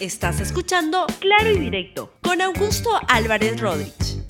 Estás escuchando Claro y Directo con Augusto Álvarez Rodríguez.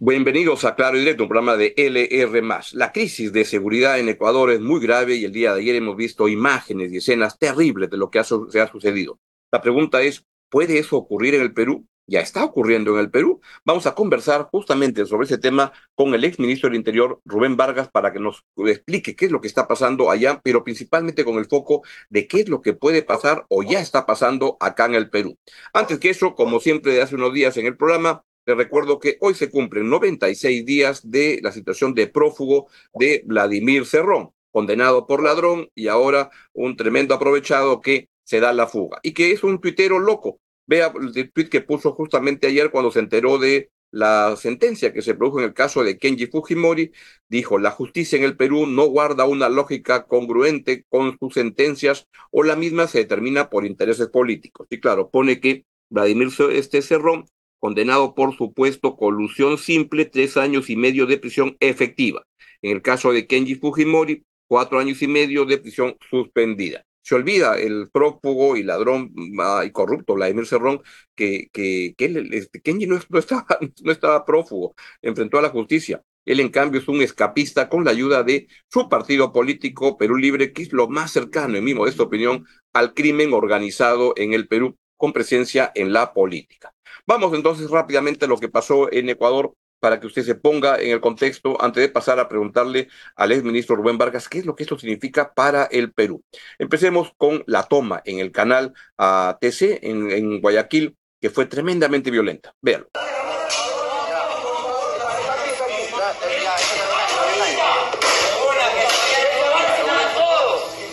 Bienvenidos a Claro y Directo, un programa de LR. La crisis de seguridad en Ecuador es muy grave y el día de ayer hemos visto imágenes y escenas terribles de lo que se ha sucedido. La pregunta es: ¿puede eso ocurrir en el Perú? Ya está ocurriendo en el Perú. Vamos a conversar justamente sobre ese tema con el exministro del Interior, Rubén Vargas, para que nos explique qué es lo que está pasando allá, pero principalmente con el foco de qué es lo que puede pasar o ya está pasando acá en el Perú. Antes que eso, como siempre de hace unos días en el programa, les recuerdo que hoy se cumplen 96 días de la situación de prófugo de Vladimir Cerrón, condenado por ladrón y ahora un tremendo aprovechado que se da la fuga y que es un tuitero loco Vea el tweet que puso justamente ayer cuando se enteró de la sentencia que se produjo en el caso de Kenji Fujimori. Dijo, la justicia en el Perú no guarda una lógica congruente con sus sentencias o la misma se determina por intereses políticos. Y claro, pone que Vladimir este Cerrón, condenado por supuesto colusión simple, tres años y medio de prisión efectiva. En el caso de Kenji Fujimori, cuatro años y medio de prisión suspendida se olvida el prófugo y ladrón ah, y corrupto Vladimir Cerrón que él, este, Kenji no, no, estaba, no estaba prófugo, enfrentó a la justicia. Él, en cambio, es un escapista con la ayuda de su partido político Perú Libre, que es lo más cercano, en mi modesta opinión, al crimen organizado en el Perú, con presencia en la política. Vamos entonces rápidamente a lo que pasó en Ecuador para que usted se ponga en el contexto antes de pasar a preguntarle al exministro Rubén Vargas qué es lo que esto significa para el Perú. Empecemos con la toma en el canal ATC en, Guayaquil, que fue tremendamente violenta. Véanlo.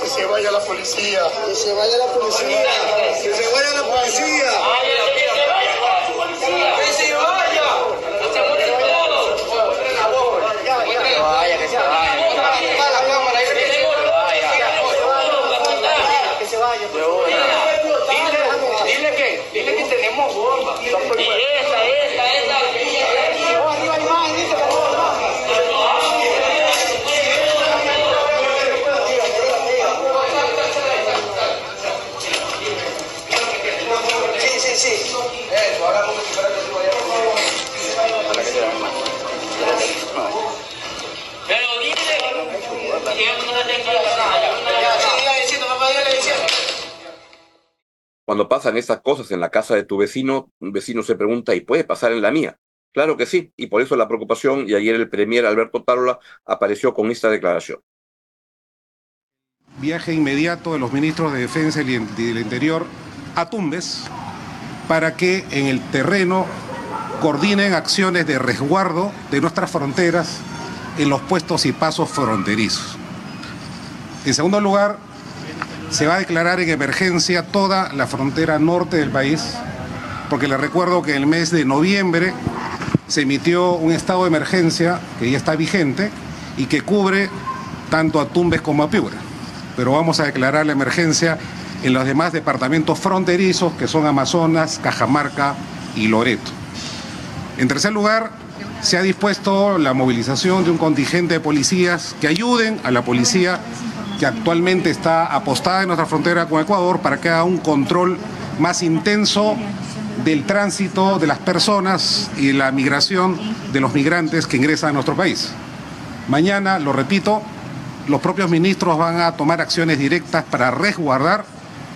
Que se vaya la policía, que se vaya la policía, que se vaya la policía. Cuando estas cosas en la casa de tu vecino, un vecino se pregunta, ¿y puede pasar en la mía? Claro que sí, y por eso la preocupación, y ayer el premier Alberto Tarola apareció con esta declaración. Viaje inmediato de los ministros de Defensa y del Interior a Tumbes para que en el terreno coordinen acciones de resguardo de nuestras fronteras en los puestos y pasos fronterizos. En segundo lugar, se va a declarar en emergencia toda la frontera norte del país, porque les recuerdo que en el mes de noviembre se emitió un estado de emergencia que ya está vigente y que cubre tanto a Tumbes como a Piura. Pero vamos a declarar la emergencia en los demás departamentos fronterizos que son Amazonas, Cajamarca y Loreto. En tercer lugar, se ha dispuesto la movilización de un contingente de policías que ayuden a la policía que actualmente está apostada en nuestra frontera con Ecuador para que haga un control más intenso del tránsito de las personas y la migración de los migrantes que ingresan a nuestro país. Mañana, lo repito, los propios ministros van a tomar acciones directas para resguardar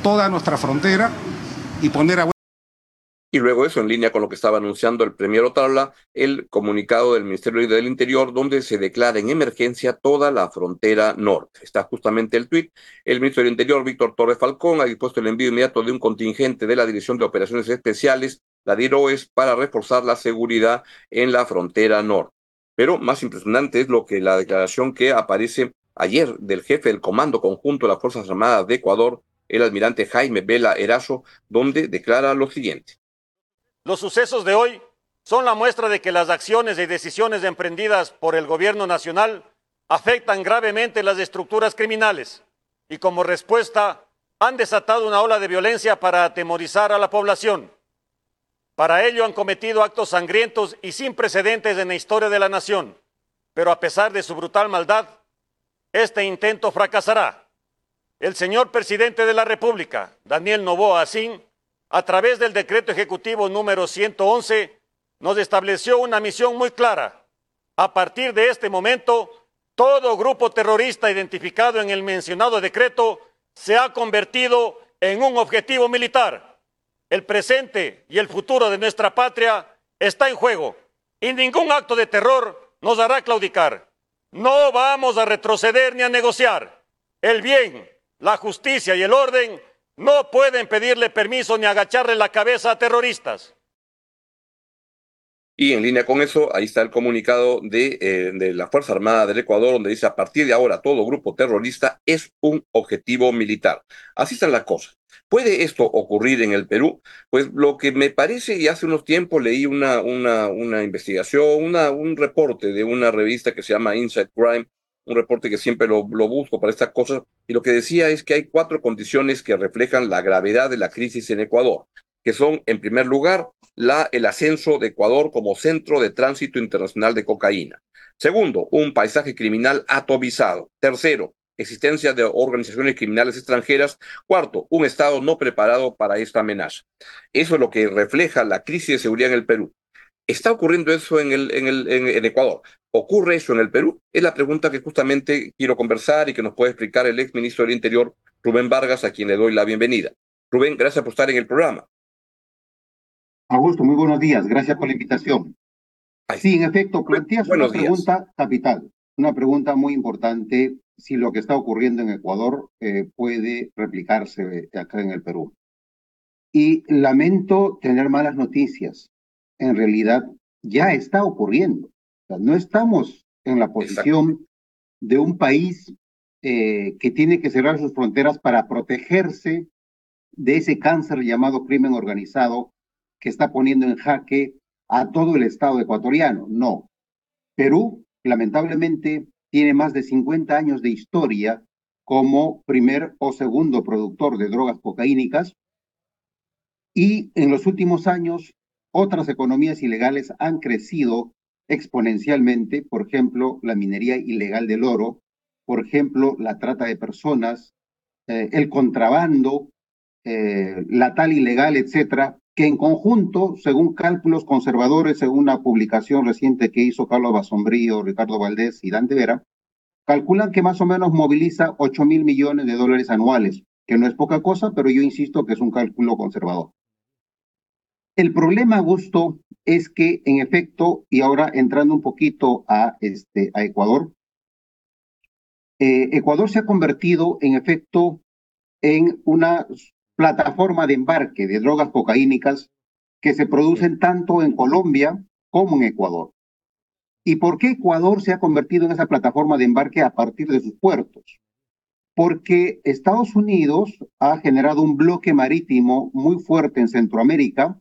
toda nuestra frontera y poner a y luego eso, en línea con lo que estaba anunciando el premier Otabla, el comunicado del Ministerio del Interior, donde se declara en emergencia toda la frontera norte. Está justamente el tuit. El ministro del Interior, Víctor Torres Falcón, ha dispuesto el envío inmediato de un contingente de la Dirección de Operaciones Especiales, la DIROES, para reforzar la seguridad en la frontera norte. Pero más impresionante es lo que la declaración que aparece ayer del jefe del Comando Conjunto de las Fuerzas Armadas de Ecuador, el almirante Jaime Vela Erazo, donde declara lo siguiente. Los sucesos de hoy son la muestra de que las acciones y decisiones emprendidas por el gobierno nacional afectan gravemente las estructuras criminales y como respuesta han desatado una ola de violencia para atemorizar a la población. Para ello han cometido actos sangrientos y sin precedentes en la historia de la nación, pero a pesar de su brutal maldad, este intento fracasará el señor presidente de la República, Daniel Novoa Asín, a través del decreto ejecutivo número 111, nos estableció una misión muy clara. A partir de este momento, todo grupo terrorista identificado en el mencionado decreto se ha convertido en un objetivo militar. El presente y el futuro de nuestra patria está en juego y ningún acto de terror nos hará claudicar. No vamos a retroceder ni a negociar. El bien, la justicia y el orden no pueden pedirle permiso ni agacharle la cabeza a terroristas. Y en línea con eso, ahí está el comunicado de, eh, la Fuerza Armada del Ecuador, donde dice, a partir de ahora, todo grupo terrorista es un objetivo militar. Así está la cosa. ¿Puede esto ocurrir en el Perú? Pues lo que me parece, y hace unos tiempos leí una, una, investigación, un reporte de una revista que se llama Inside Crime, un reporte que siempre lo, busco para estas cosas, y lo que decía es que hay cuatro condiciones que reflejan la gravedad de la crisis en Ecuador que son, en primer lugar, el ascenso de Ecuador como centro de tránsito internacional de cocaína. Segundo, un paisaje criminal atomizado. Tercero, existencia de organizaciones criminales extranjeras. Cuarto, un Estado no preparado para esta amenaza. Eso es lo que refleja la crisis de seguridad en el Perú. ¿Está ocurriendo eso en, el, en, el, en, Ecuador? ¿Ocurre eso en el Perú? Es la pregunta que justamente quiero conversar y que nos puede explicar el ex ministro del Interior, Rubén Vargas, a quien le doy la bienvenida. Rubén, gracias por estar en el programa. Augusto, muy buenos días. Gracias por la invitación. Sí, en efecto, planteas una pregunta capital, una pregunta muy importante si lo que está ocurriendo en Ecuador eh, puede replicarse acá en el Perú. Y lamento tener malas noticias. En realidad, ya está ocurriendo. no estamos en la posición de un país eh, que tiene que cerrar sus fronteras para protegerse de ese cáncer llamado crimen organizado que está poniendo en jaque a todo el Estado ecuatoriano. No. Perú, lamentablemente, tiene más de 50 años de historia como primer o segundo productor de drogas cocaínicas y en los últimos años otras economías ilegales han crecido exponencialmente, por ejemplo, la minería ilegal del oro, por ejemplo, la trata de personas, eh, el contrabando, eh, la tal ilegal, etcétera, que en conjunto, según cálculos conservadores, según una publicación reciente que hizo Carlos Basombrío, Ricardo Valdés y Dante Vera, calculan que más o menos moviliza 8 mil millones de dólares anuales, que no es poca cosa, pero yo insisto que es un cálculo conservador. El problema, Augusto, es que en efecto, y ahora entrando un poquito a, este, Ecuador, eh, Ecuador se ha convertido en efecto en una plataforma de embarque de drogas cocaínicas que se producen tanto en Colombia como en Ecuador. ¿Y por qué Ecuador se ha convertido en esa plataforma de embarque a partir de sus puertos? Porque Estados Unidos ha generado un bloque marítimo muy fuerte en Centroamérica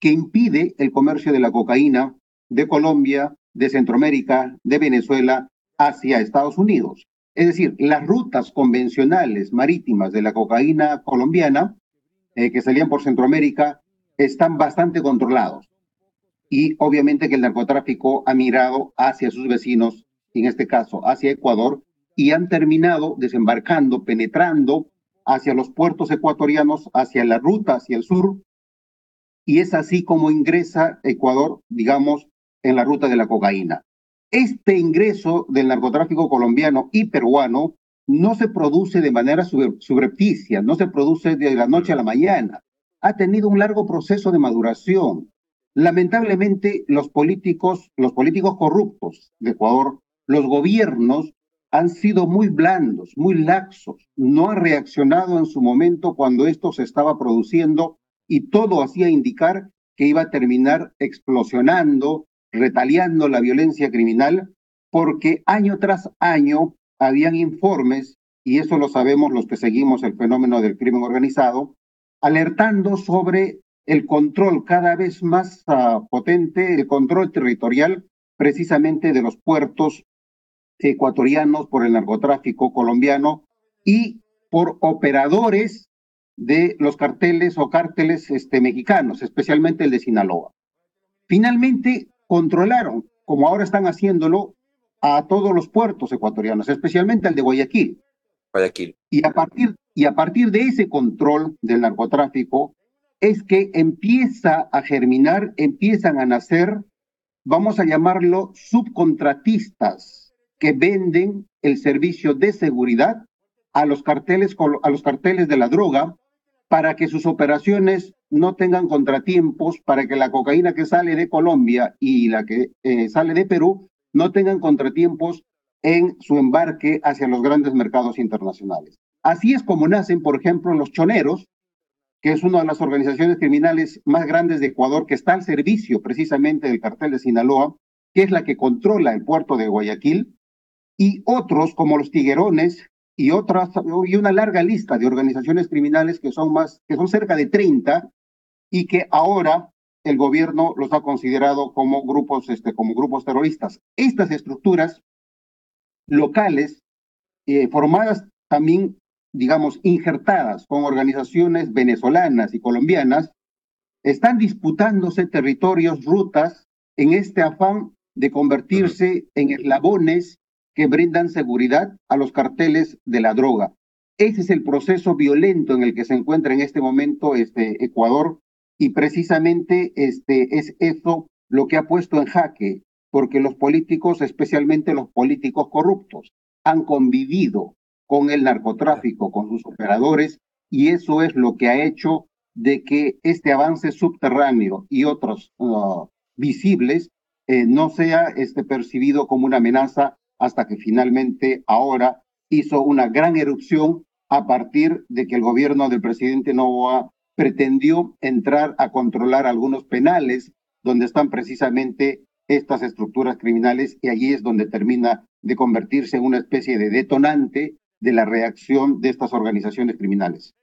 que impide el comercio de la cocaína de Colombia, de Centroamérica, de Venezuela hacia Estados Unidos. Es decir, las rutas convencionales marítimas de la cocaína colombiana eh, que salían por Centroamérica están bastante controlados. Y obviamente que el narcotráfico ha mirado hacia sus vecinos, en este caso hacia Ecuador, y han terminado desembarcando, penetrando hacia los puertos ecuatorianos, hacia la ruta hacia el sur, y es así como ingresa Ecuador, digamos, en la ruta de la cocaína. Este ingreso del narcotráfico colombiano y peruano no se produce de manera subrepticia, no se produce de la noche a la mañana. Ha tenido un largo proceso de maduración. Lamentablemente, los políticos, los políticos corruptos de Ecuador, los gobiernos han sido muy blandos, muy laxos, no han reaccionado en su momento cuando esto se estaba produciendo y todo hacía indicar que iba a terminar explosionando, retaliando la violencia criminal, porque año tras año habían informes, y eso lo sabemos los que seguimos el fenómeno del crimen organizado, alertando sobre el control cada vez más uh, potente, el control territorial precisamente de los puertos ecuatorianos por el narcotráfico colombiano y por operadores de los carteles o cárteles este, mexicanos, especialmente el de Sinaloa. Finalmente, controlaron, como ahora están haciéndolo, a todos los puertos ecuatorianos, especialmente al de Guayaquil. Guayaquil. Y a partir, y a partir de ese control del narcotráfico es que empieza a germinar, empiezan a nacer, vamos a llamarlo subcontratistas que venden el servicio de seguridad a los carteles, a los carteles de la droga para que sus operaciones no tengan contratiempos, para que la cocaína que sale de Colombia y la que eh, sale de Perú no tengan contratiempos en su embarque hacia los grandes mercados internacionales. Así es como nacen, por ejemplo, los choneros, que es una de las organizaciones criminales más grandes de Ecuador, que está al servicio precisamente del cartel de Sinaloa, que es la que controla el puerto de Guayaquil, y otros como los tiguerones y otras y una larga lista de organizaciones criminales que son más que son cerca de 30 y que ahora el gobierno los ha considerado como grupos este como grupos terroristas. Estas estructuras locales eh, formadas también digamos injertadas con organizaciones venezolanas y colombianas están disputándose territorios, rutas en este afán de convertirse en eslabones que brindan seguridad a los carteles de la droga. Ese es el proceso violento en el que se encuentra en este momento este Ecuador y precisamente este es eso lo que ha puesto en jaque, porque los políticos, especialmente los políticos corruptos, han convivido con el narcotráfico, con sus operadores, y eso es lo que ha hecho de que este avance subterráneo y otros uh, visibles eh, no sea este, percibido como una amenaza hasta que finalmente ahora hizo una gran erupción a partir de que el gobierno del presidente Novoa pretendió entrar a controlar algunos penales donde están precisamente estas estructuras criminales y allí es donde termina de convertirse en una especie de detonante de la reacción de estas organizaciones criminales.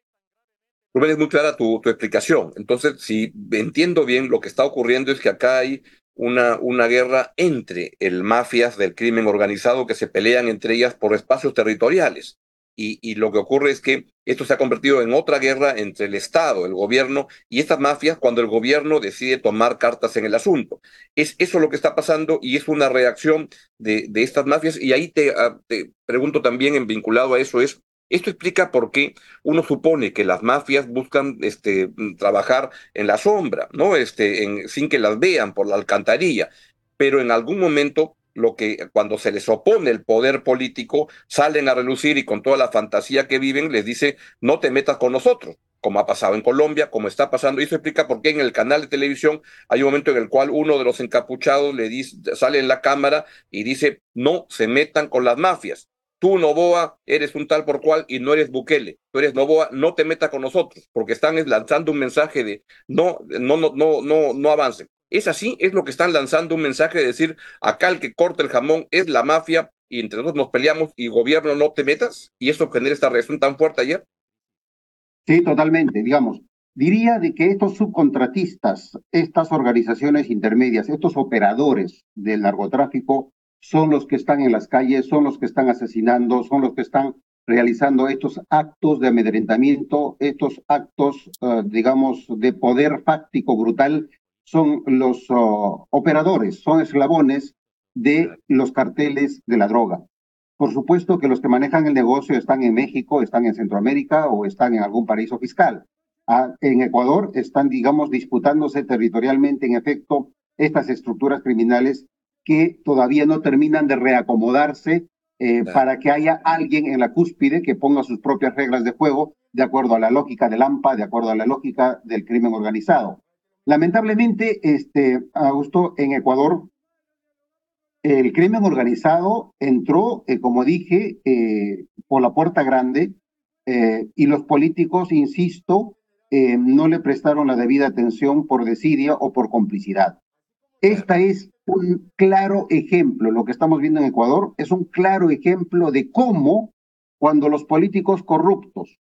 Rubén, es muy clara tu, tu explicación. Entonces, si entiendo bien, lo que está ocurriendo es que acá hay una, una guerra entre el mafias del crimen organizado que se pelean entre ellas por espacios territoriales. Y, y, lo que ocurre es que esto se ha convertido en otra guerra entre el Estado, el gobierno y estas mafias cuando el gobierno decide tomar cartas en el asunto. Es eso lo que está pasando y es una reacción de, de estas mafias. Y ahí te, ah, te pregunto también, en vinculado a eso, es esto explica por qué uno supone que las mafias buscan este, trabajar en la sombra, ¿no? Este, sin que las vean por la alcantarilla. Pero en algún momento, lo que cuando se les opone el poder político, salen a relucir y con toda la fantasía que viven, les dice, no te metas con nosotros como ha pasado en Colombia, como está pasando. Y eso explica por qué en el canal de televisión hay un momento en el cual uno de los encapuchados le dice, sale en la cámara y dice, no se metan con las mafias. Tú, Novoa, eres un tal por cual y no eres Bukele. Tú eres Novoa, no te metas con nosotros, porque están lanzando un mensaje de no, no, no, no, no, no avancen. Es así, es lo que están lanzando un mensaje de decir, acá el que corta el jamón es la mafia y entre nosotros nos peleamos y gobierno no te metas, y eso genera esta reacción tan fuerte ayer. Sí, totalmente, digamos. Diría de que estos subcontratistas, estas organizaciones intermedias, estos operadores del narcotráfico, son los que están en las calles, son los que están asesinando, son los que están realizando estos actos de amedrentamiento, estos actos, eh, digamos, de poder fáctico brutal, son los oh, operadores, son eslabones de los carteles de la droga. Por supuesto que los que manejan el negocio están en México, están en Centroamérica o están en algún paraíso fiscal. Ah, en Ecuador están, digamos, disputándose territorialmente, en efecto, estas estructuras criminales que todavía no terminan de reacomodarse eh, para que haya alguien en la cúspide que ponga sus propias reglas de juego de acuerdo a la lógica del AMPA, de acuerdo a la lógica del crimen organizado. Lamentablemente, este, Augusto, en Ecuador, el crimen organizado entró, eh, como dije, eh, por la puerta grande y los políticos, insisto, no le prestaron la debida atención por desidia o por complicidad. Esta es un claro ejemplo, lo que estamos viendo en Ecuador es un claro ejemplo de cómo cuando los políticos corruptos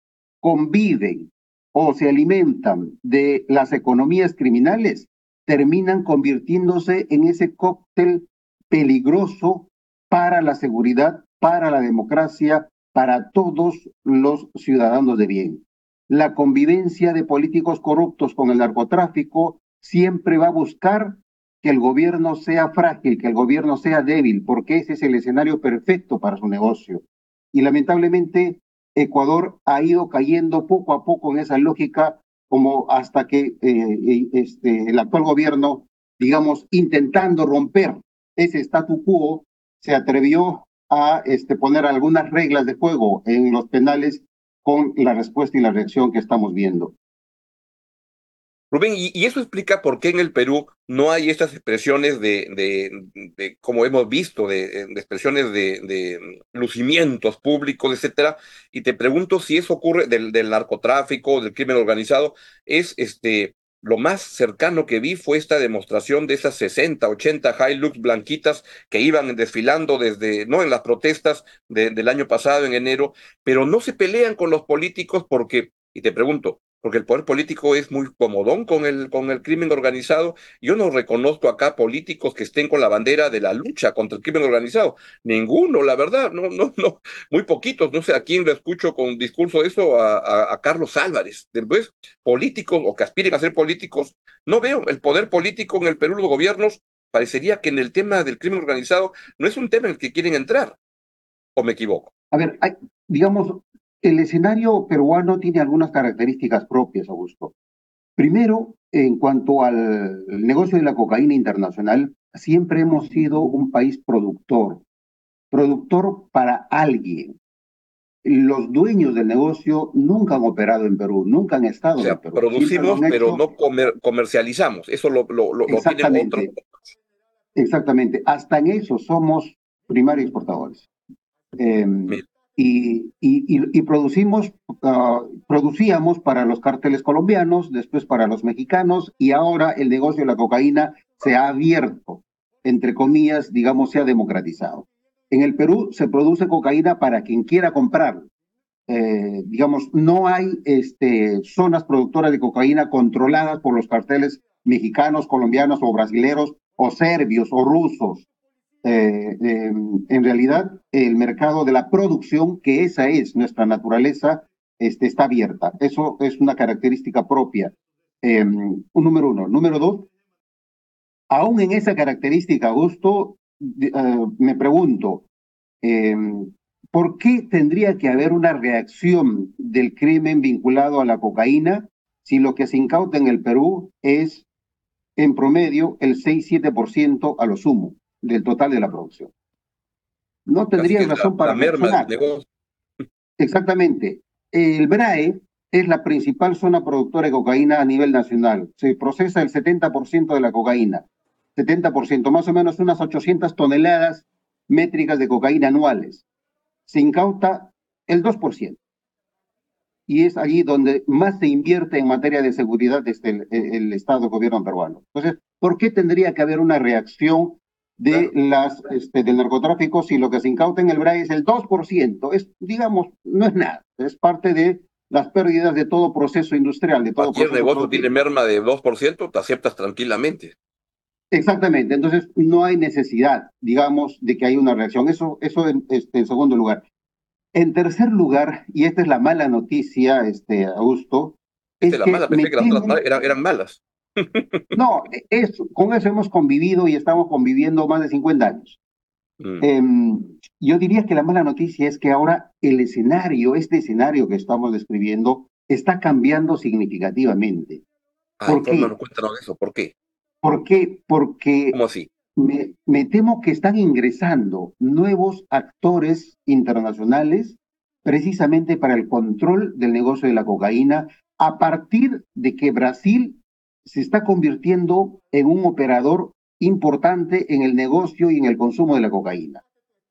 conviven o se alimentan de las economías criminales, terminan convirtiéndose en ese cóctel peligroso para la seguridad, para la democracia, para todos los ciudadanos de bien. La convivencia de políticos corruptos con el narcotráfico siempre va a buscar que el gobierno sea frágil, que el gobierno sea débil, porque ese es el escenario perfecto para su negocio. Y lamentablemente Ecuador ha ido cayendo poco a poco en esa lógica, como hasta que eh, este, el actual gobierno, digamos, intentando romper ese statu quo, se atrevió a este, poner algunas reglas de juego en los penales con la respuesta y la reacción que estamos viendo. Rubén, y, eso explica por qué en el Perú no hay estas expresiones de, de, como hemos visto, de, expresiones de, lucimientos públicos, etcétera. Y te pregunto si eso ocurre del, narcotráfico, del crimen organizado, es este lo más cercano que vi fue esta demostración de esas 60, 80 Hilux blanquitas que iban desfilando desde, no en las protestas del año pasado, en enero, pero no se pelean con los políticos porque, y te pregunto, porque el poder político es muy comodón con el, con el crimen organizado. Yo no reconozco acá políticos que estén con la bandera de la lucha contra el crimen organizado. Ninguno, la verdad, no, no, no, muy poquitos. No sé a quién le escucho con discurso de eso, a, a, Carlos Álvarez. Después, políticos o que aspiren a ser políticos, no veo el poder político en el Perú, los gobiernos, parecería que en el tema del crimen organizado no es un tema en el que quieren entrar. ¿O me equivoco? A ver, hay, digamos, el escenario peruano tiene algunas características propias, Augusto. Primero, en cuanto al negocio de la cocaína internacional, siempre hemos sido un país productor, productor para alguien. Los dueños del negocio nunca han operado en Perú, nunca han estado en Perú. Producimos, pero no comercializamos. Eso lo, lo, lo, Exactamente. Exactamente. Hasta en eso somos primarios exportadores. Eh, y, producimos, ah, producíamos para los cárteles colombianos, después para los mexicanos, y ahora el negocio de la cocaína se ha abierto, entre comillas, digamos, se ha democratizado. En el Perú se produce cocaína para quien quiera comprar. Eh, digamos, no hay este, zonas productoras de cocaína controladas por los carteles mexicanos, colombianos o brasileros o serbios o rusos. Eh, em, en realidad el mercado de la producción, que esa es nuestra naturaleza, este, está abierta. Eso es una característica propia. Em, un número uno. Número dos, aún en esa característica, Augusto, eh, me pregunto, em, ¿por qué tendría que haber una reacción del crimen vinculado a la cocaína si lo que se incauta en el Perú es en promedio el 6-7% a lo sumo? Del total de la producción. No tendría razón para la Exactamente. El BRAE es la principal zona productora de cocaína a nivel nacional. Se procesa el 70% de la cocaína. 70%, más o menos unas 800 toneladas métricas de cocaína anuales. Se incauta el 2%. Y es allí donde más se invierte en materia de seguridad desde el, el Estado gobierno peruano. Entonces, ¿por qué tendría que haber una reacción de las, este, del narcotráfico si lo que se incauta en el BRAE es el 2%. Es, digamos, no es nada, es parte de las pérdidas de todo proceso industrial. De todo Cualquier negocio tiene merma de 2%, te aceptas tranquilamente. Exactamente, entonces no hay necesidad, digamos, de que haya una reacción. Eso, eso en, este, en segundo lugar. En tercer lugar, y esta es la mala noticia, este, Augusto. Es la mala, pensé que las eran, eran malas. No, es, con eso hemos convivido y estamos conviviendo más de 50 años. Mm. Em, yo diría que la mala noticia es que ahora el escenario, este escenario que estamos describiendo, está cambiando significativamente. ¿Por qué? eso, ¿por qué? ¿Por qué? Porque ¿Cómo así? Me, me temo que están ingresando nuevos actores internacionales precisamente para el control del negocio de la cocaína a partir de que Brasil se está convirtiendo en un operador importante en el negocio y en el consumo de la cocaína.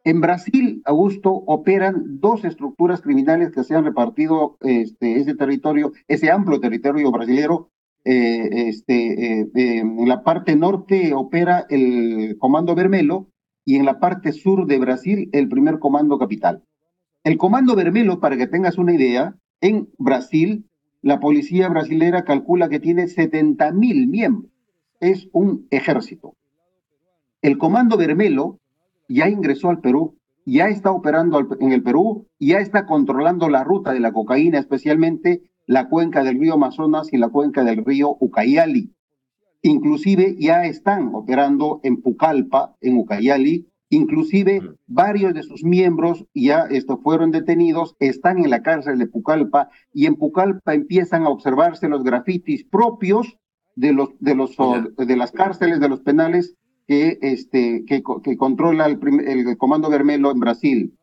En Brasil, Augusto, operan dos estructuras criminales que se han repartido este, ese territorio, ese amplio territorio brasilero. Eh, este, eh, en la parte norte opera el Comando Vermelo y en la parte sur de Brasil el primer Comando Capital. El Comando Vermelo, para que tengas una idea, en Brasil la policía brasilera calcula que tiene 70 mil miembros. Es un ejército. El Comando Vermelo ya ingresó al Perú, ya está operando en el Perú, ya está controlando la ruta de la cocaína, especialmente la cuenca del río Amazonas y la cuenca del río Ucayali. Inclusive ya están operando en Pucallpa, en Ucayali, Inclusive varios de sus miembros ya esto, fueron detenidos, están en la cárcel de Pucallpa y en Pucallpa empiezan a observarse los grafitis propios de los de los de las cárceles de los penales que este que, que controla el, el Comando Vermelo en Brasil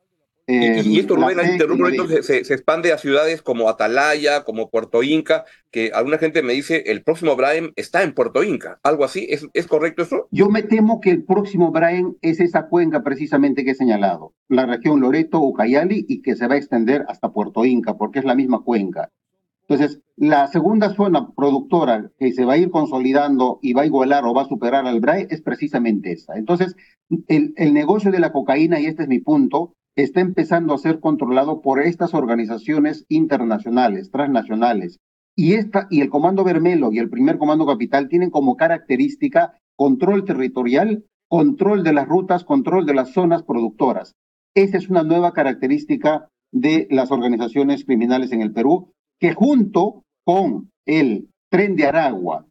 y, eh, esto, Rubén, se, se, expande a ciudades como Atalaya, como Puerto Inca, que alguna gente me dice, el próximo Brian está en Puerto Inca, algo así, ¿es, ¿es correcto eso? Yo me temo que el próximo Brian es esa cuenca precisamente que he señalado, la región Loreto, Ucayali, y que se va a extender hasta Puerto Inca, porque es la misma cuenca. Entonces, la segunda zona productora que se va a ir consolidando y va a igualar o va a superar al BRAE es precisamente esa. Entonces, el, el negocio de la cocaína, y este es mi punto, está empezando a ser controlado por estas organizaciones internacionales, transnacionales. Y, esta, y el Comando Vermelo y el primer Comando Capital tienen como característica control territorial, control de las rutas, control de las zonas productoras. Esa es una nueva característica de las organizaciones criminales en el Perú, que junto con el tren de Aragua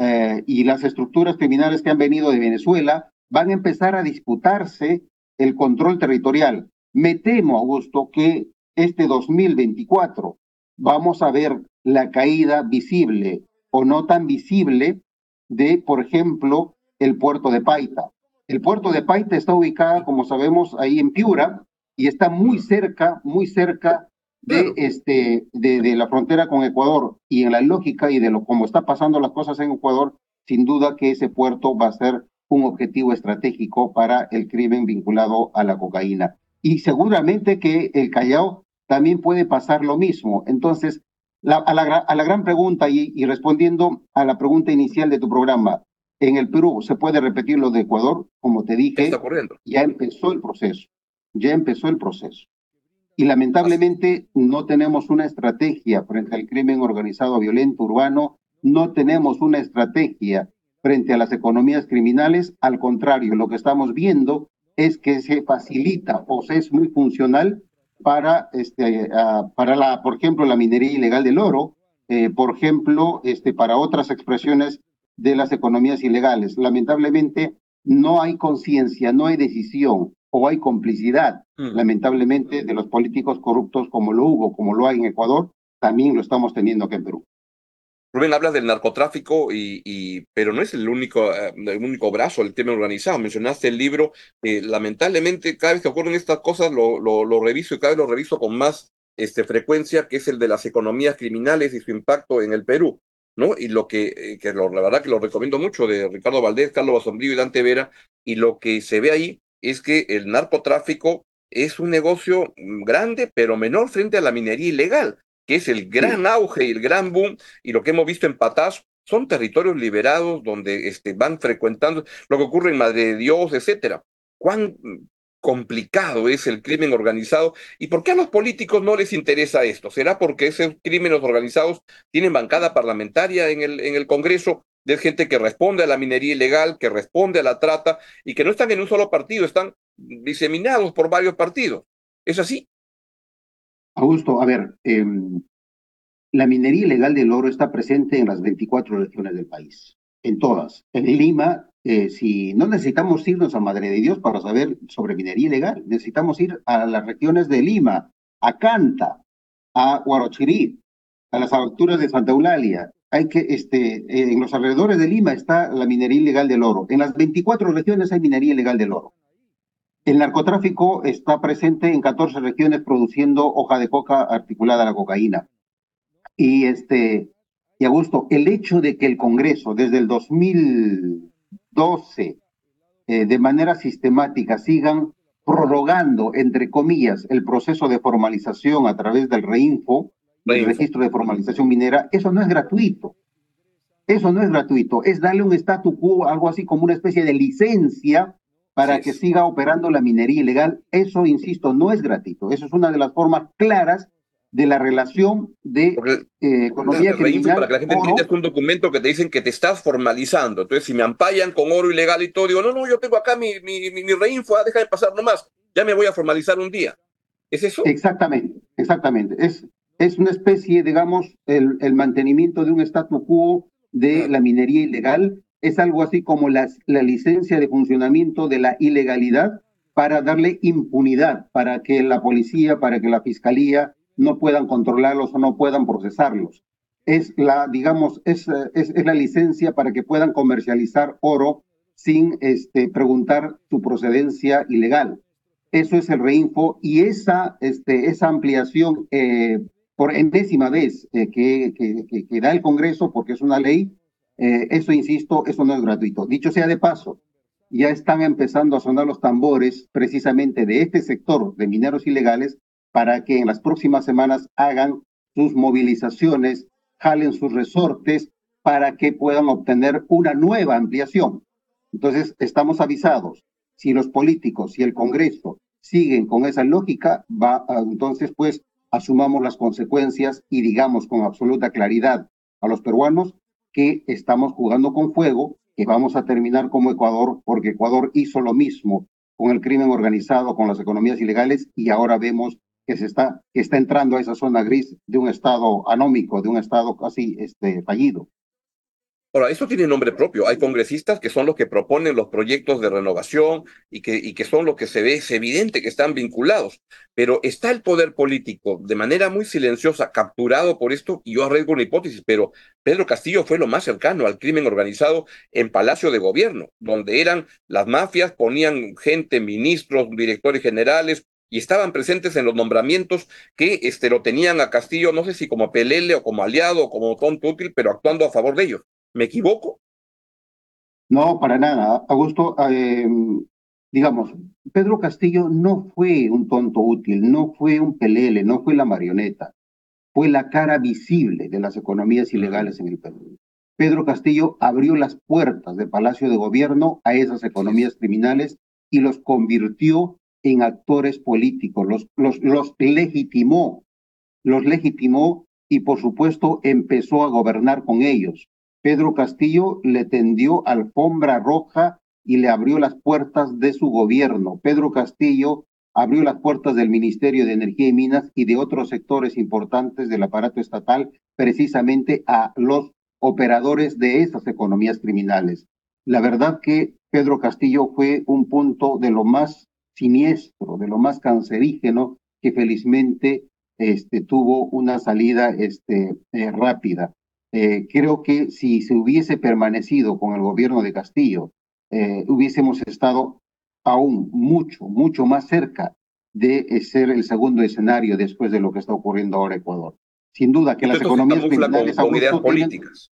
eh, y las estructuras criminales que han venido de Venezuela, van a empezar a disputarse el control territorial. Me temo, Augusto, que este 2024 vamos a ver la caída visible o no tan visible de, por ejemplo, el puerto de Paita. El puerto de Paita está ubicado, como sabemos, ahí en Piura y está muy cerca, muy cerca de, este, de, de, la frontera con Ecuador. Y en la lógica y de lo como está pasando las cosas en Ecuador, sin duda que ese puerto va a ser un objetivo estratégico para el crimen vinculado a la cocaína y seguramente que el Callao también puede pasar lo mismo. Entonces, a, la, gran pregunta y, y, respondiendo a la pregunta inicial de tu programa, en el Perú se puede repetir lo de Ecuador, como te dije, está corriendo? ya empezó el proceso, ya empezó el proceso. Y lamentablemente no tenemos una estrategia frente al crimen organizado violento urbano, no tenemos una estrategia frente a las economías criminales, al contrario, lo que estamos viendo es que se facilita o se es muy funcional para, este, para la, por ejemplo, la minería ilegal del oro, eh, por ejemplo, este, para otras expresiones de las economías ilegales. Lamentablemente, no hay conciencia, no hay decisión o hay complicidad, mm. lamentablemente, de los políticos corruptos como lo hubo, como lo hay en Ecuador, también lo estamos teniendo aquí en Perú. Rubén, habla del narcotráfico, y, pero no es el único, eh, el único brazo del tema organizado. Mencionaste el libro. lamentablemente, cada vez que ocurren estas cosas, lo, lo, reviso y cada vez lo reviso con más este, frecuencia, que es el de las economías criminales y su impacto en el Perú. ¿no? Y lo que, eh, que lo, la verdad que lo recomiendo mucho, de Ricardo Valdés, Carlos Basombrío y Dante Vera, y lo que se ve ahí es que el narcotráfico es un negocio mm, grande, pero menor frente a la minería ilegal que es el gran auge y el gran boom, y lo que hemos visto en Patás, son territorios liberados donde este, van frecuentando lo que ocurre en Madre de Dios, etcétera. ¿Cuán complicado es el crimen organizado y por qué a los políticos no les interesa esto? ¿Será porque esos crímenes organizados tienen bancada parlamentaria en el, en el Congreso? De gente que responde a la minería ilegal, que responde a la trata y que no están en un solo partido, están diseminados por varios partidos. ¿Es así? Augusto, a ver, em, la minería ilegal del oro está presente en las 24 regiones del país, en todas. En Lima, eh, si no necesitamos irnos a Madre de Dios para saber sobre minería ilegal, necesitamos ir a las regiones de Lima, a Canta, a Huarochirí, a las alturas de Santa Eulalia. Hay que, este, en los alrededores de Lima está la minería ilegal del oro. En las 24 regiones hay minería ilegal del oro. El narcotráfico está presente en 14 regiones produciendo hoja de coca articulada a la cocaína. Y este, y Augusto, el hecho de que el Congreso desde el 2012 eh, de manera sistemática sigan prorrogando, entre comillas, el proceso de formalización a través del REINFO, el registro de formalización minera, eso no es gratuito. Eso no es gratuito, es darle un statu quo, algo así como una especie de licencia para que siga operando la minería ilegal. Eso, insisto, no es gratuito. Eso es una de las formas claras de la relación de eh, economía criminal. Para que la gente entienda, es un documento que te dicen que te estás formalizando. Entonces, si me ampayan con oro ilegal y todo, digo, no, no, yo tengo acá mi, mi, mi, reinfo, ah, deja de pasar nomás. Ya me voy a formalizar un día. ¿Es eso? Exactamente, exactamente. Es, es una especie, digamos, el, el mantenimiento de un statu quo de la minería ilegal es algo así como la, licencia de funcionamiento de la ilegalidad para darle impunidad, para que la policía, para que la fiscalía no puedan controlarlos o no puedan procesarlos. Es la, digamos, es, es la licencia para que puedan comercializar oro sin este, preguntar su procedencia ilegal. Eso es el reinfo y esa, este, esa ampliación eh, por enésima vez eh, que, que, que, da el Congreso, porque es una ley, eh, eso, insisto, eso no es gratuito. Dicho sea de paso, ya están empezando a sonar los tambores precisamente de este sector de mineros ilegales para que en las próximas semanas hagan sus movilizaciones, jalen sus resortes para que puedan obtener una nueva ampliación. Entonces, estamos avisados. Si los políticos y el Congreso siguen con esa lógica, va, entonces, pues, asumamos las consecuencias y digamos con absoluta claridad a los peruanos que estamos jugando con fuego, que vamos a terminar como Ecuador, porque Ecuador hizo lo mismo con el crimen organizado, con las economías ilegales, y ahora vemos que se está, entrando a esa zona gris de un estado anómico, de un estado casi este, fallido. Ahora, eso tiene nombre propio. Hay congresistas que son los que proponen los proyectos de renovación y que, y que son los que se ve, es evidente que están vinculados. Pero está el poder político de manera muy silenciosa, capturado por esto, y yo arriesgo una hipótesis, pero Pedro Castillo fue lo más cercano al crimen organizado en Palacio de Gobierno, donde eran las mafias, ponían gente, ministros, directores generales, y estaban presentes en los nombramientos que este, lo tenían a Castillo, no sé si como pelele o como aliado o como tonto útil, pero actuando a favor de ellos. ¿Me equivoco? No, para nada. Augusto, eh, digamos, Pedro Castillo no fue un tonto útil, no fue un pelele, no fue la marioneta, fue la cara visible de las economías ilegales en el Perú. Pedro Castillo abrió las puertas del Palacio de Gobierno a esas economías criminales y los convirtió en actores políticos, los, los, los legitimó, los legitimó y por supuesto empezó a gobernar con ellos. Pedro Castillo le tendió alfombra roja y le abrió las puertas de su gobierno. Pedro Castillo abrió las puertas del Ministerio de Energía y Minas y de otros sectores importantes del aparato estatal precisamente a los operadores de esas economías criminales. La verdad que Pedro Castillo fue un punto de lo más siniestro, de lo más cancerígeno, que felizmente este, tuvo una salida este, eh, rápida. Eh, creo que si se hubiese permanecido con el gobierno de Castillo, eh, hubiésemos estado aún mucho, mucho más cerca de eh, ser el segundo escenario después de lo que está ocurriendo ahora en Ecuador. Sin duda que las economías criminales... Con, ideas políticas.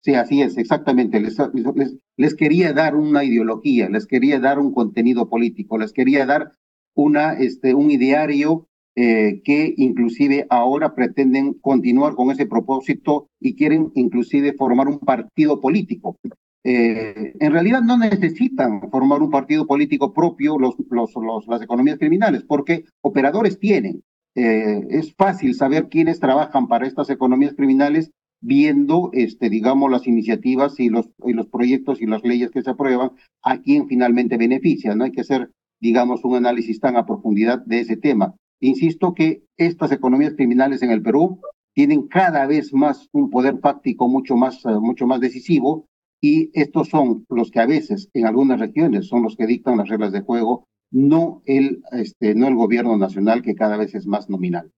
Sí, así es, exactamente. Les, les, les, quería dar una ideología, les quería dar un contenido político, les quería dar una, este, un ideario eh, que inclusive ahora pretenden continuar con ese propósito y quieren inclusive formar un partido político. Eh, en realidad no necesitan formar un partido político propio los, los, los las economías criminales, porque operadores tienen. Eh, es fácil saber quiénes trabajan para estas economías criminales viendo, este, digamos, las iniciativas y los, y los proyectos y las leyes que se aprueban, a quién finalmente beneficia. No hay que hacer, digamos, un análisis tan a profundidad de ese tema. Insisto que estas economías criminales en el Perú tienen cada vez más un poder fáctico mucho más, eh, mucho más decisivo y estos son los que a veces en algunas regiones son los que dictan las reglas de juego, no el, este, no el gobierno nacional que cada vez es más nominal.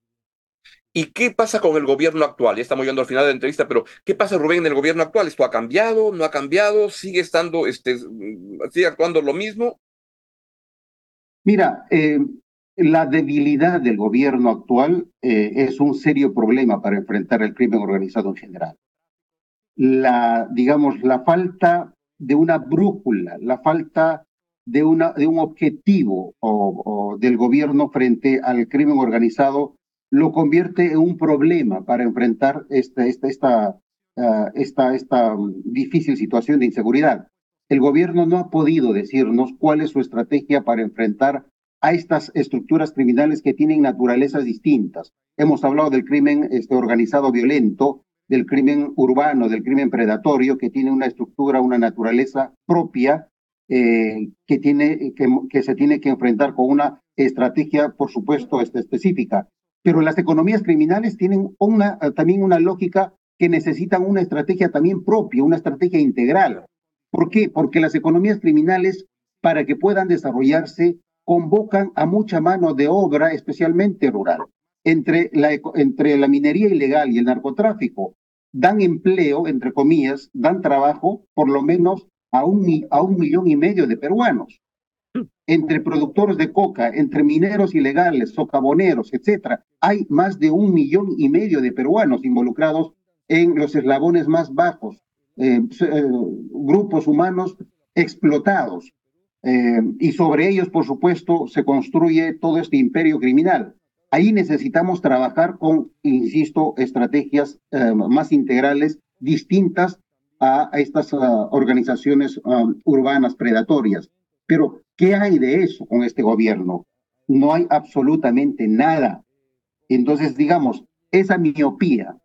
¿Y qué pasa con el gobierno actual? Ya estamos llegando al final de la entrevista, pero ¿qué pasa, Rubén, en el gobierno actual? ¿Esto ha cambiado? ¿No ha cambiado? ¿Sigue estando, este, sigue actuando lo mismo? Mira, eh, la debilidad del gobierno actual eh, es un serio problema para enfrentar el crimen organizado en general. La, digamos, la falta de una brújula, la falta de, una, de un objetivo o, del gobierno frente al crimen organizado lo convierte en un problema para enfrentar esta, esta, esta, ah, esta, esta difícil situación de inseguridad. El gobierno no ha podido decirnos cuál es su estrategia para enfrentar a estas estructuras criminales que tienen naturalezas distintas. Hemos hablado del crimen este, organizado violento, del crimen urbano, del crimen predatorio, que tiene una estructura, una naturaleza propia, eh, que, tiene, que, se tiene que enfrentar con una estrategia, por supuesto, este, específica. Pero las economías criminales tienen también una lógica que necesitan una estrategia también propia, una estrategia integral. ¿Por qué? Porque las economías criminales, para que puedan desarrollarse, convocan a mucha mano de obra, especialmente rural. Entre la, entre la minería ilegal y el narcotráfico, dan empleo, entre comillas, dan trabajo por lo menos a un, a un millón y medio de peruanos. Entre productores de coca, entre mineros ilegales, socavoneros, etcétera, hay más de un millón y medio de peruanos involucrados en los eslabones más bajos, eh, eh, grupos humanos explotados. Eh, y sobre ellos, por supuesto, se construye todo este imperio criminal. Ahí necesitamos trabajar con, insisto, estrategias más integrales, distintas a, estas ah, organizaciones ah, urbanas predatorias. Pero, ¿qué hay de eso con este gobierno? No hay absolutamente nada. Entonces, digamos, esa miopía,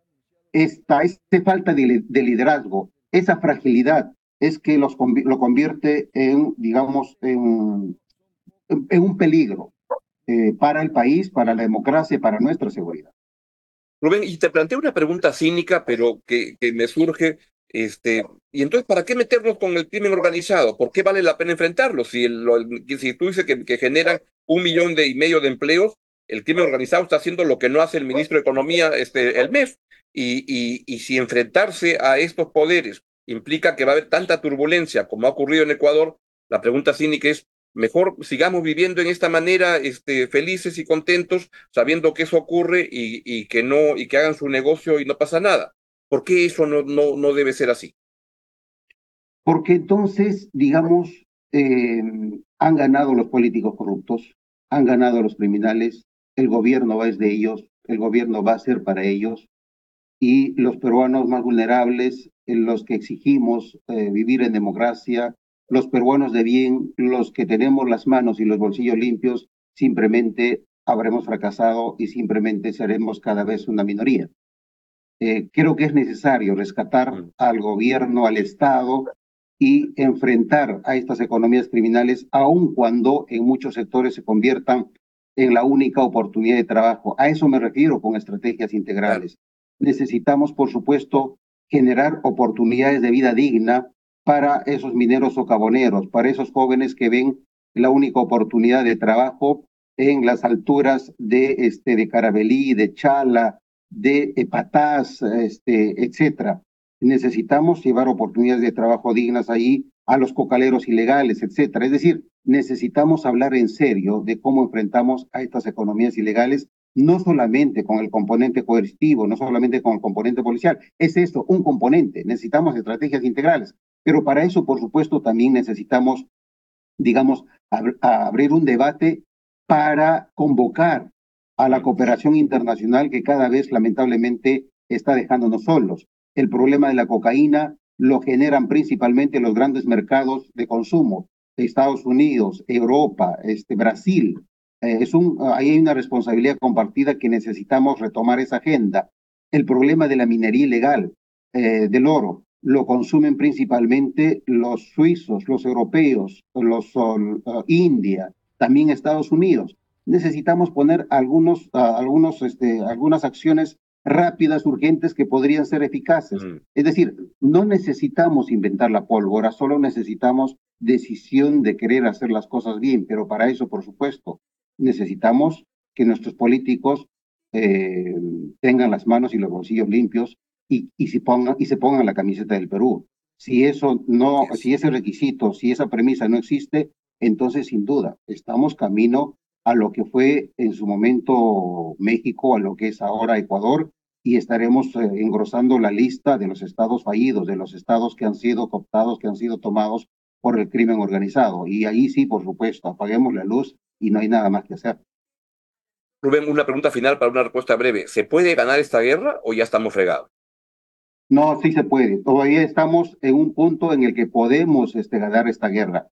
esta, esta falta de, liderazgo, esa fragilidad, es que los, lo convierte en, digamos, en, en un peligro eh, para el país, para la democracia, para nuestra seguridad. Rubén, y te planteo una pregunta cínica, pero que, que me surge este, y entonces, ¿para qué meternos con el crimen organizado? ¿Por qué vale la pena enfrentarlo? Si, si tú dices que, que generan un millón de, y medio de empleos, el crimen organizado está haciendo lo que no hace el ministro de Economía, este, el MEF. Y, y, y si enfrentarse a estos poderes implica que va a haber tanta turbulencia como ha ocurrido en Ecuador, la pregunta cínica es, mejor sigamos viviendo en esta manera, este, felices y contentos, sabiendo que eso ocurre y, y, que no, y que hagan su negocio y no pasa nada. ¿Por qué eso no, no, no debe ser así? Porque entonces, digamos, eh, han ganado los políticos corruptos, han ganado los criminales, el gobierno es de ellos, el gobierno va a ser para ellos, y los peruanos más vulnerables, los que exigimos eh, vivir en democracia, los peruanos de bien, los que tenemos las manos y los bolsillos limpios, simplemente habremos fracasado y simplemente seremos cada vez una minoría. Eh, creo que es necesario rescatar al gobierno, al Estado y enfrentar a estas economías criminales, aun cuando en muchos sectores se conviertan en la única oportunidad de trabajo. A eso me refiero con estrategias integrales. Necesitamos, por supuesto, generar oportunidades de vida digna para esos mineros socavoneros, para esos jóvenes que ven la única oportunidad de trabajo en las alturas de, este, de Carabelí, de Chala, de Epataz, este, etcétera. Necesitamos llevar oportunidades de trabajo dignas ahí a los cocaleros ilegales, etcétera. Es decir, necesitamos hablar en serio de cómo enfrentamos a estas economías ilegales, no solamente con el componente coercitivo, no solamente con el componente policial. Es esto, un componente. Necesitamos estrategias integrales. Pero para eso, por supuesto, también necesitamos, digamos, abrir un debate para convocar a la cooperación internacional que cada vez lamentablemente está dejándonos solos. El problema de la cocaína lo generan principalmente los grandes mercados de consumo, Estados Unidos, Europa, este, Brasil. Eh, es un, ahí hay una responsabilidad compartida que necesitamos retomar esa agenda. El problema de la minería ilegal eh, del oro lo consumen principalmente los suizos, los europeos, los uh, India, también Estados Unidos necesitamos poner algunos, ah, algunos, este, algunas acciones rápidas, urgentes, que podrían ser eficaces. Mm. Es decir, no necesitamos inventar la pólvora, solo necesitamos decisión de querer hacer las cosas bien, pero para eso, por supuesto, necesitamos que nuestros políticos eh, tengan las manos y los bolsillos limpios y, y, se pongan, y se pongan la camiseta del Perú. Si eso no, si ese requisito, si esa premisa no existe, entonces sin duda estamos camino a lo que fue en su momento México, a lo que es ahora Ecuador, y estaremos eh, engrosando la lista de los estados fallidos, de los estados que han sido cooptados, que han sido tomados por el crimen organizado. Y ahí sí, por supuesto, apaguemos la luz y no hay nada más que hacer. Rubén, una pregunta final para una respuesta breve. ¿Se puede ganar esta guerra o ya estamos fregados? No, sí se puede. Todavía estamos en un punto en el que podemos este, ganar esta guerra.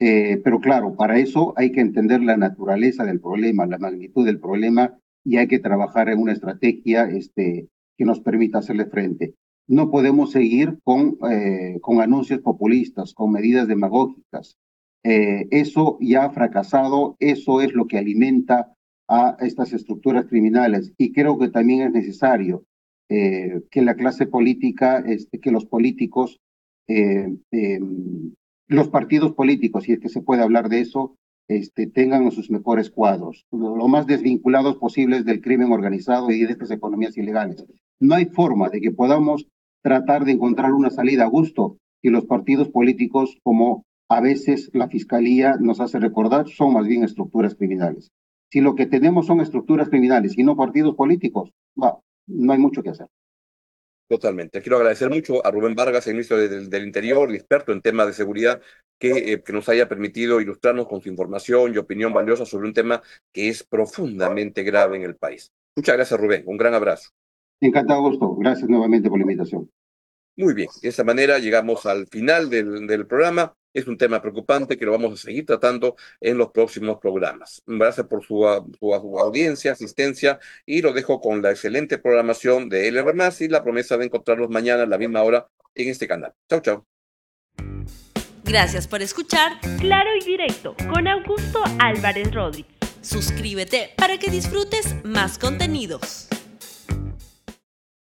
Eh, pero claro, para eso hay que entender la naturaleza del problema, la magnitud del problema y hay que trabajar en una estrategia este, que nos permita hacerle frente. No podemos seguir con, eh, con anuncios populistas, con medidas demagógicas. Eh, eso ya ha fracasado, eso es lo que alimenta a estas estructuras criminales y creo que también es necesario que la clase política, este, que los políticos los partidos políticos, si es que se puede hablar de eso, este, tengan sus mejores cuadros, lo, más desvinculados posibles del crimen organizado y de estas economías ilegales. No hay forma de que podamos tratar de encontrar una salida a gusto y los partidos políticos, como a veces la fiscalía nos hace recordar, son más bien estructuras criminales. Si lo que tenemos son estructuras criminales y no partidos políticos, no hay mucho que hacer. Totalmente. Quiero agradecer mucho a Rubén Vargas, el ministro del, Interior y experto en temas de seguridad, que, eh, que, nos haya permitido ilustrarnos con su información y opinión valiosa sobre un tema que es profundamente grave en el país. Muchas gracias, Rubén. Un gran abrazo. Encantado, gusto. Gracias nuevamente por la invitación. Muy bien. De esta manera llegamos al final del, programa. Es un tema preocupante que lo vamos a seguir tratando en los próximos programas. Gracias por su, audiencia, asistencia y lo dejo con la excelente programación de LR y la promesa de encontrarlos mañana a la misma hora en este canal. Chau, chau. Gracias por escuchar Claro y Directo con Augusto Álvarez Rodríguez. Suscríbete para que disfrutes más contenidos.